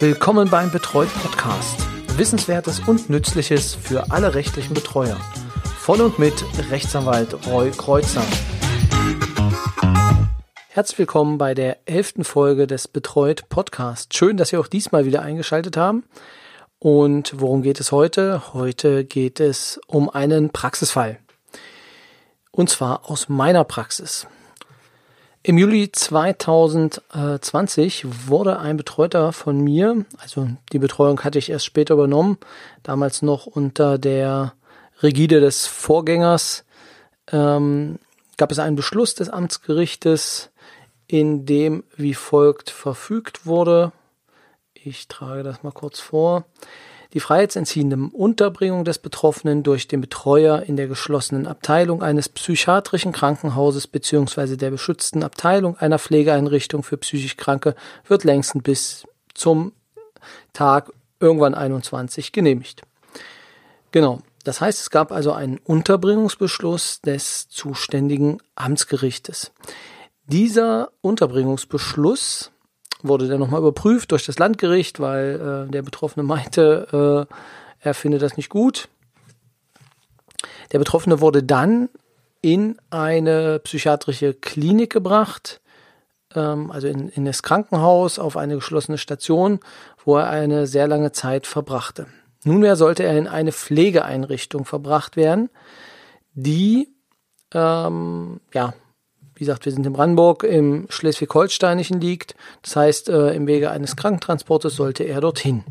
Willkommen beim Betreut Podcast. Wissenswertes und Nützliches für alle rechtlichen Betreuer. Von und mit Rechtsanwalt Roy Kreuzer. Herzlich willkommen bei der elften Folge des Betreut Podcast. Schön, dass Sie auch diesmal wieder eingeschaltet haben. Und worum geht es heute? Heute geht es um einen Praxisfall. Und zwar aus meiner Praxis. Im Juli 2020 wurde ein Betreuter von mir, also die Betreuung hatte ich erst später übernommen, damals noch unter der Rigide des Vorgängers, ähm, gab es einen Beschluss des Amtsgerichtes, in dem wie folgt verfügt wurde. Ich trage das mal kurz vor die freiheitsentziehende Unterbringung des Betroffenen durch den Betreuer in der geschlossenen Abteilung eines psychiatrischen Krankenhauses bzw. der beschützten Abteilung einer Pflegeeinrichtung für psychisch Kranke wird längstens bis zum Tag irgendwann 21 genehmigt. Genau. Das heißt, es gab also einen Unterbringungsbeschluss des zuständigen Amtsgerichtes. Dieser Unterbringungsbeschluss wurde dann nochmal überprüft durch das Landgericht, weil äh, der Betroffene meinte, äh, er findet das nicht gut. Der Betroffene wurde dann in eine psychiatrische Klinik gebracht, ähm, also in, in das Krankenhaus, auf eine geschlossene Station, wo er eine sehr lange Zeit verbrachte. Nunmehr sollte er in eine Pflegeeinrichtung verbracht werden, die ähm, ja wie gesagt, wir sind in Brandenburg, im Schleswig-Holsteinischen liegt. Das heißt, äh, im Wege eines Krankentransportes sollte er dorthin.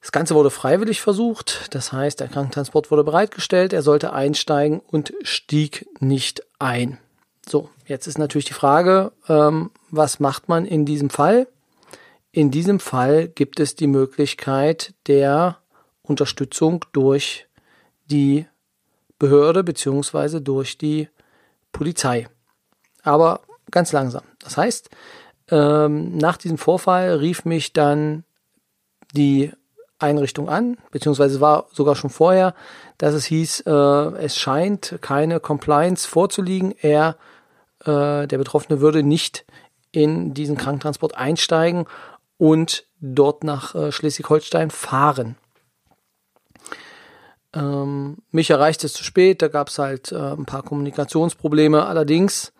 Das Ganze wurde freiwillig versucht, das heißt, der Krankentransport wurde bereitgestellt, er sollte einsteigen und stieg nicht ein. So, jetzt ist natürlich die Frage, ähm, was macht man in diesem Fall? In diesem Fall gibt es die Möglichkeit der Unterstützung durch die Behörde beziehungsweise durch die Polizei. Aber ganz langsam. Das heißt, ähm, nach diesem Vorfall rief mich dann die Einrichtung an, beziehungsweise war sogar schon vorher, dass es hieß, äh, es scheint keine Compliance vorzuliegen. Er, äh, der Betroffene, würde nicht in diesen Krankentransport einsteigen und dort nach äh, Schleswig-Holstein fahren. Ähm, mich erreichte es zu spät, da gab es halt äh, ein paar Kommunikationsprobleme. Allerdings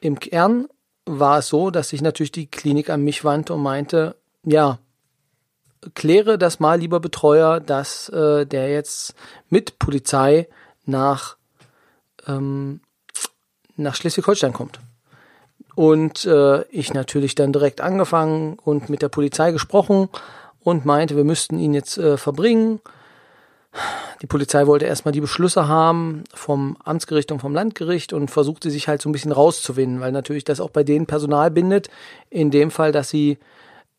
im Kern war es so, dass sich natürlich die Klinik an mich wandte und meinte, ja, kläre das mal, lieber Betreuer, dass äh, der jetzt mit Polizei nach, ähm, nach Schleswig-Holstein kommt. Und äh, ich natürlich dann direkt angefangen und mit der Polizei gesprochen und meinte, wir müssten ihn jetzt äh, verbringen die Polizei wollte erstmal die Beschlüsse haben vom Amtsgericht und vom Landgericht und versuchte sich halt so ein bisschen rauszuwinden, weil natürlich das auch bei denen Personal bindet. In dem Fall, dass sie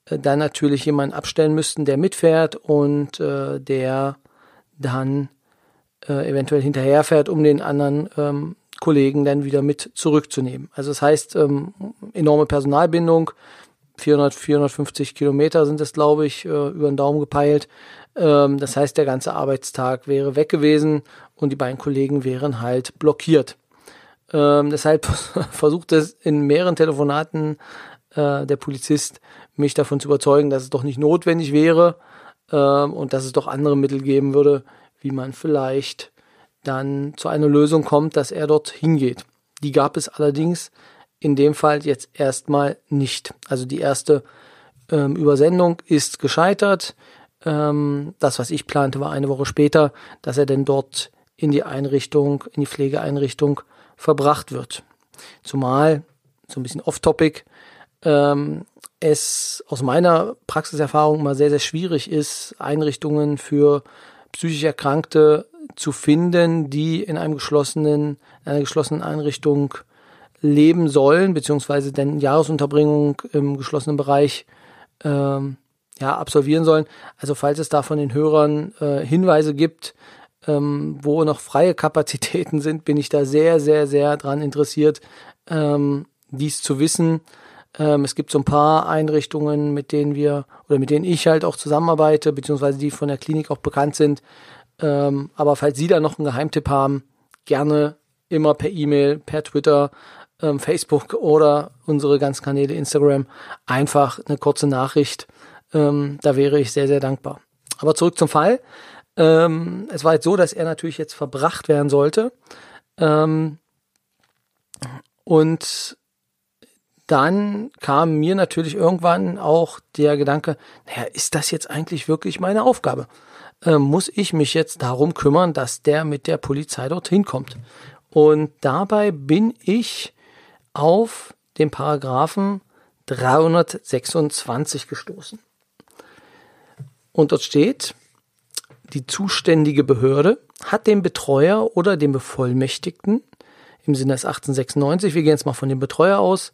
äh, dann natürlich jemanden abstellen müssten, der mitfährt und äh, der dann äh, eventuell hinterherfährt, um den anderen ähm, Kollegen dann wieder mit zurückzunehmen. Also das heißt, ähm, enorme Personalbindung, 400, 450 Kilometer sind es, glaube ich, äh, über den Daumen gepeilt. Ähm, das heißt, der ganze Arbeitstag wäre weg gewesen und die beiden Kollegen wären halt blockiert. Ähm, deshalb versucht es in mehreren Telefonaten äh, der Polizist, mich davon zu überzeugen, dass es doch nicht notwendig wäre ähm, und dass es doch andere Mittel geben würde, wie man vielleicht dann zu einer Lösung kommt, dass er dort hingeht. Die gab es allerdings in dem Fall jetzt erstmal nicht. Also die erste ähm, Übersendung ist gescheitert. Ähm, das, was ich plante, war eine Woche später, dass er denn dort in die Einrichtung, in die Pflegeeinrichtung verbracht wird. Zumal, so ein bisschen off-topic, ähm, es aus meiner Praxiserfahrung mal sehr, sehr schwierig ist, Einrichtungen für psychisch Erkrankte zu finden, die in einem geschlossenen, einer geschlossenen Einrichtung leben sollen, beziehungsweise denn Jahresunterbringung im geschlossenen Bereich ähm, ja, absolvieren sollen. Also falls es da von den Hörern äh, Hinweise gibt, ähm, wo noch freie Kapazitäten sind, bin ich da sehr, sehr, sehr dran interessiert, ähm, dies zu wissen. Ähm, es gibt so ein paar Einrichtungen, mit denen wir oder mit denen ich halt auch zusammenarbeite, beziehungsweise die von der Klinik auch bekannt sind. Ähm, aber falls Sie da noch einen Geheimtipp haben, gerne immer per E-Mail, per Twitter ähm, Facebook oder unsere ganzen Kanäle Instagram einfach eine kurze Nachricht. Ähm, da wäre ich sehr, sehr dankbar. Aber zurück zum Fall. Ähm, es war jetzt so, dass er natürlich jetzt verbracht werden sollte. Ähm, und dann kam mir natürlich irgendwann auch der Gedanke, naja, ist das jetzt eigentlich wirklich meine Aufgabe? Äh, muss ich mich jetzt darum kümmern, dass der mit der Polizei dorthin kommt? Und dabei bin ich auf den Paragraphen 326 gestoßen. Und dort steht, die zuständige Behörde hat dem Betreuer oder dem Bevollmächtigten im Sinne des 1896, wir gehen jetzt mal von dem Betreuer aus,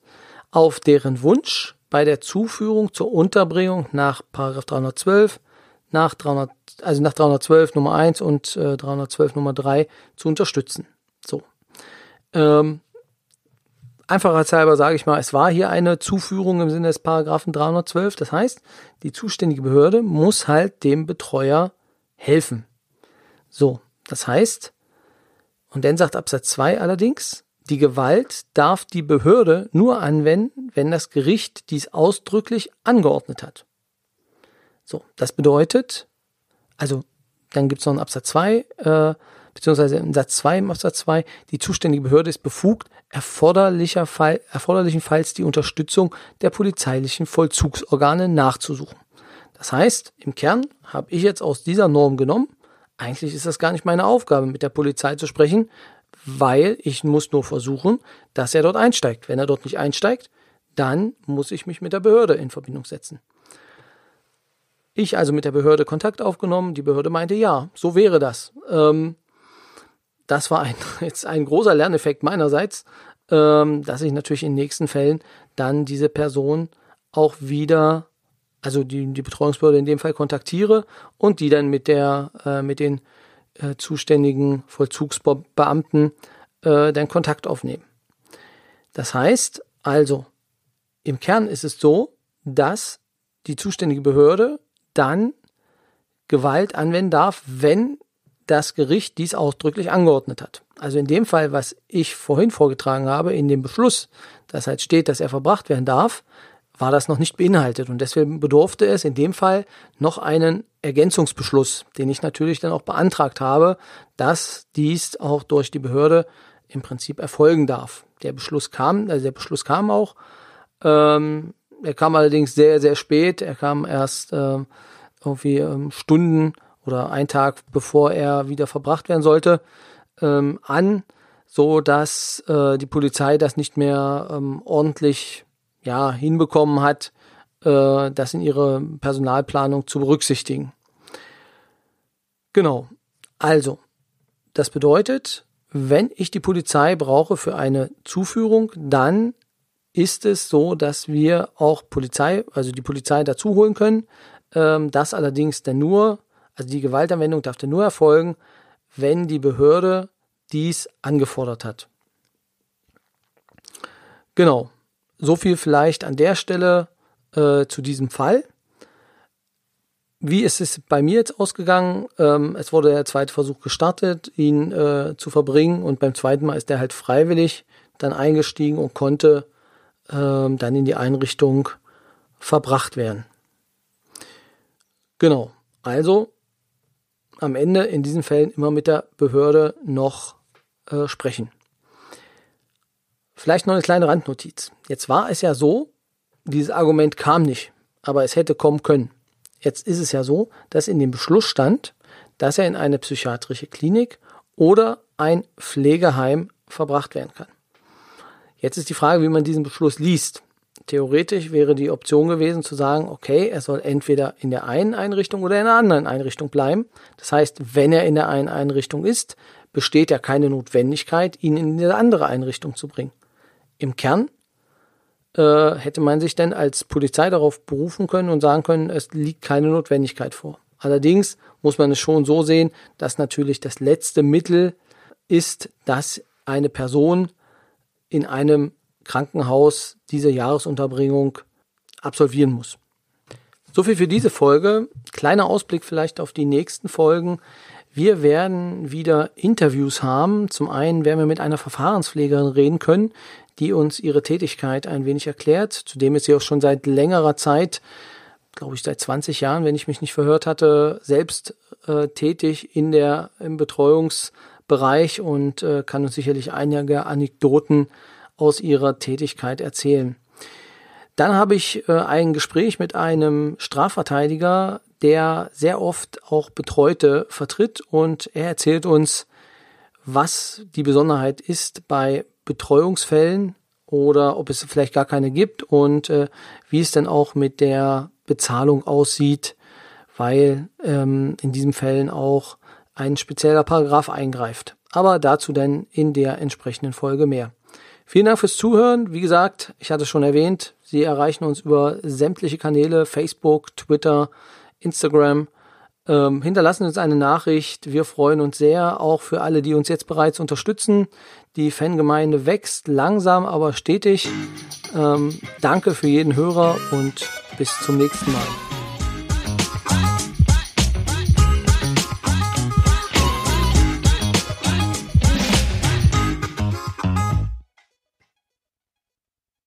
auf deren Wunsch bei der Zuführung zur Unterbringung nach 312, nach 300, also nach 312 Nummer 1 und äh, 312 Nummer 3 zu unterstützen. So. Ähm, Einfachheitshalber sage ich mal, es war hier eine Zuführung im Sinne des Paragraphen 312. Das heißt, die zuständige Behörde muss halt dem Betreuer helfen. So, das heißt, und dann sagt Absatz 2 allerdings, die Gewalt darf die Behörde nur anwenden, wenn das Gericht dies ausdrücklich angeordnet hat. So, das bedeutet, also dann gibt es noch einen Absatz 2, äh, beziehungsweise im Satz 2 im Absatz 2, die zuständige Behörde ist befugt, erforderlicher Fall, erforderlichenfalls die Unterstützung der polizeilichen Vollzugsorgane nachzusuchen. Das heißt, im Kern habe ich jetzt aus dieser Norm genommen, eigentlich ist das gar nicht meine Aufgabe, mit der Polizei zu sprechen, weil ich muss nur versuchen, dass er dort einsteigt. Wenn er dort nicht einsteigt, dann muss ich mich mit der Behörde in Verbindung setzen. Ich also mit der Behörde Kontakt aufgenommen, die Behörde meinte, ja, so wäre das. Ähm, das war ein, jetzt ein großer Lerneffekt meinerseits, ähm, dass ich natürlich in nächsten Fällen dann diese Person auch wieder, also die, die Betreuungsbehörde in dem Fall kontaktiere und die dann mit der, äh, mit den äh, zuständigen Vollzugsbeamten äh, dann Kontakt aufnehmen. Das heißt also, im Kern ist es so, dass die zuständige Behörde dann Gewalt anwenden darf, wenn das Gericht dies ausdrücklich angeordnet hat. Also in dem Fall, was ich vorhin vorgetragen habe, in dem Beschluss, dass halt steht, dass er verbracht werden darf, war das noch nicht beinhaltet. Und deswegen bedurfte es in dem Fall noch einen Ergänzungsbeschluss, den ich natürlich dann auch beantragt habe, dass dies auch durch die Behörde im Prinzip erfolgen darf. Der Beschluss kam, also der Beschluss kam auch. Ähm, er kam allerdings sehr, sehr spät. Er kam erst äh, irgendwie ähm, Stunden oder einen Tag bevor er wieder verbracht werden sollte, ähm, an, so dass äh, die Polizei das nicht mehr ähm, ordentlich ja, hinbekommen hat, äh, das in ihre Personalplanung zu berücksichtigen. Genau. Also, das bedeutet, wenn ich die Polizei brauche für eine Zuführung, dann ist es so, dass wir auch Polizei, also die Polizei dazu holen können. Ähm, das allerdings dann nur also die Gewaltanwendung darf nur erfolgen, wenn die Behörde dies angefordert hat. Genau. So viel vielleicht an der Stelle äh, zu diesem Fall. Wie ist es bei mir jetzt ausgegangen? Ähm, es wurde der zweite Versuch gestartet, ihn äh, zu verbringen und beim zweiten Mal ist er halt freiwillig dann eingestiegen und konnte ähm, dann in die Einrichtung verbracht werden. Genau. Also am Ende in diesen Fällen immer mit der Behörde noch äh, sprechen. Vielleicht noch eine kleine Randnotiz. Jetzt war es ja so, dieses Argument kam nicht, aber es hätte kommen können. Jetzt ist es ja so, dass in dem Beschluss stand, dass er in eine psychiatrische Klinik oder ein Pflegeheim verbracht werden kann. Jetzt ist die Frage, wie man diesen Beschluss liest. Theoretisch wäre die Option gewesen zu sagen, okay, er soll entweder in der einen Einrichtung oder in der anderen Einrichtung bleiben. Das heißt, wenn er in der einen Einrichtung ist, besteht ja keine Notwendigkeit, ihn in eine andere Einrichtung zu bringen. Im Kern äh, hätte man sich dann als Polizei darauf berufen können und sagen können, es liegt keine Notwendigkeit vor. Allerdings muss man es schon so sehen, dass natürlich das letzte Mittel ist, dass eine Person in einem Krankenhaus diese Jahresunterbringung absolvieren muss. So viel für diese Folge. Kleiner Ausblick vielleicht auf die nächsten Folgen. Wir werden wieder Interviews haben. Zum einen werden wir mit einer Verfahrenspflegerin reden können, die uns ihre Tätigkeit ein wenig erklärt. Zudem ist sie auch schon seit längerer Zeit, glaube ich seit 20 Jahren, wenn ich mich nicht verhört hatte, selbst äh, tätig in der im Betreuungsbereich und äh, kann uns sicherlich einige Anekdoten aus ihrer Tätigkeit erzählen. Dann habe ich äh, ein Gespräch mit einem Strafverteidiger, der sehr oft auch Betreute vertritt und er erzählt uns, was die Besonderheit ist bei Betreuungsfällen oder ob es vielleicht gar keine gibt und äh, wie es dann auch mit der Bezahlung aussieht, weil ähm, in diesen Fällen auch ein spezieller Paragraph eingreift. Aber dazu dann in der entsprechenden Folge mehr. Vielen Dank fürs Zuhören. Wie gesagt, ich hatte es schon erwähnt, Sie erreichen uns über sämtliche Kanäle, Facebook, Twitter, Instagram. Ähm, hinterlassen uns eine Nachricht. Wir freuen uns sehr, auch für alle, die uns jetzt bereits unterstützen. Die Fangemeinde wächst langsam, aber stetig. Ähm, danke für jeden Hörer und bis zum nächsten Mal.